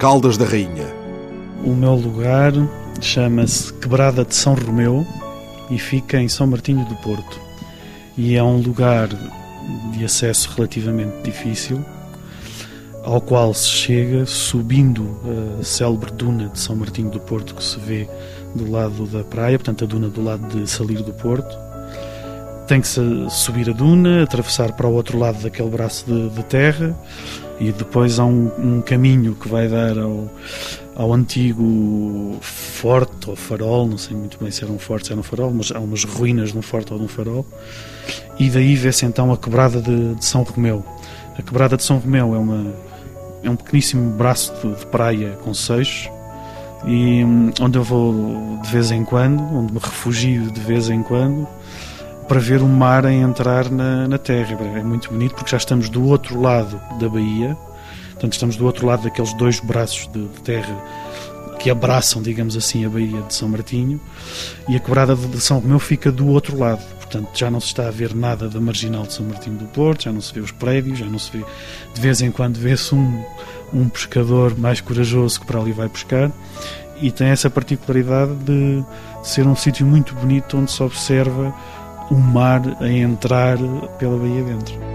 Caldas da Rainha. O meu lugar chama-se Quebrada de São Romeu e fica em São Martinho do Porto. E é um lugar de acesso relativamente difícil, ao qual se chega subindo a célebre duna de São Martinho do Porto que se vê do lado da praia, portanto a duna do lado de Salir do Porto. Tem que subir a duna, atravessar para o outro lado daquele braço de, de terra e depois há um, um, caminho que vai dar ao, ao antigo forte ou farol, não sei muito bem se era um forte, se era um farol, mas há umas ruínas de um forte ou de um farol, e daí vê-se então a quebrada de, de, São Romeu. A quebrada de São Romeu é, uma, é um pequeníssimo braço de, de praia com seixos, e hum, onde eu vou de vez em quando, onde me refugio de vez em quando, para ver o mar a entrar na, na terra. É muito bonito porque já estamos do outro lado da baía, portanto, estamos do outro lado daqueles dois braços de, de terra que abraçam, digamos assim, a baía de São Martinho, e a quebrada de São Romeu fica do outro lado. Portanto, já não se está a ver nada da marginal de São Martinho do Porto, já não se vê os prédios, já não se vê. De vez em quando vê-se um, um pescador mais corajoso que para ali vai pescar, e tem essa particularidade de ser um sítio muito bonito onde se observa o mar a entrar pela baía dentro.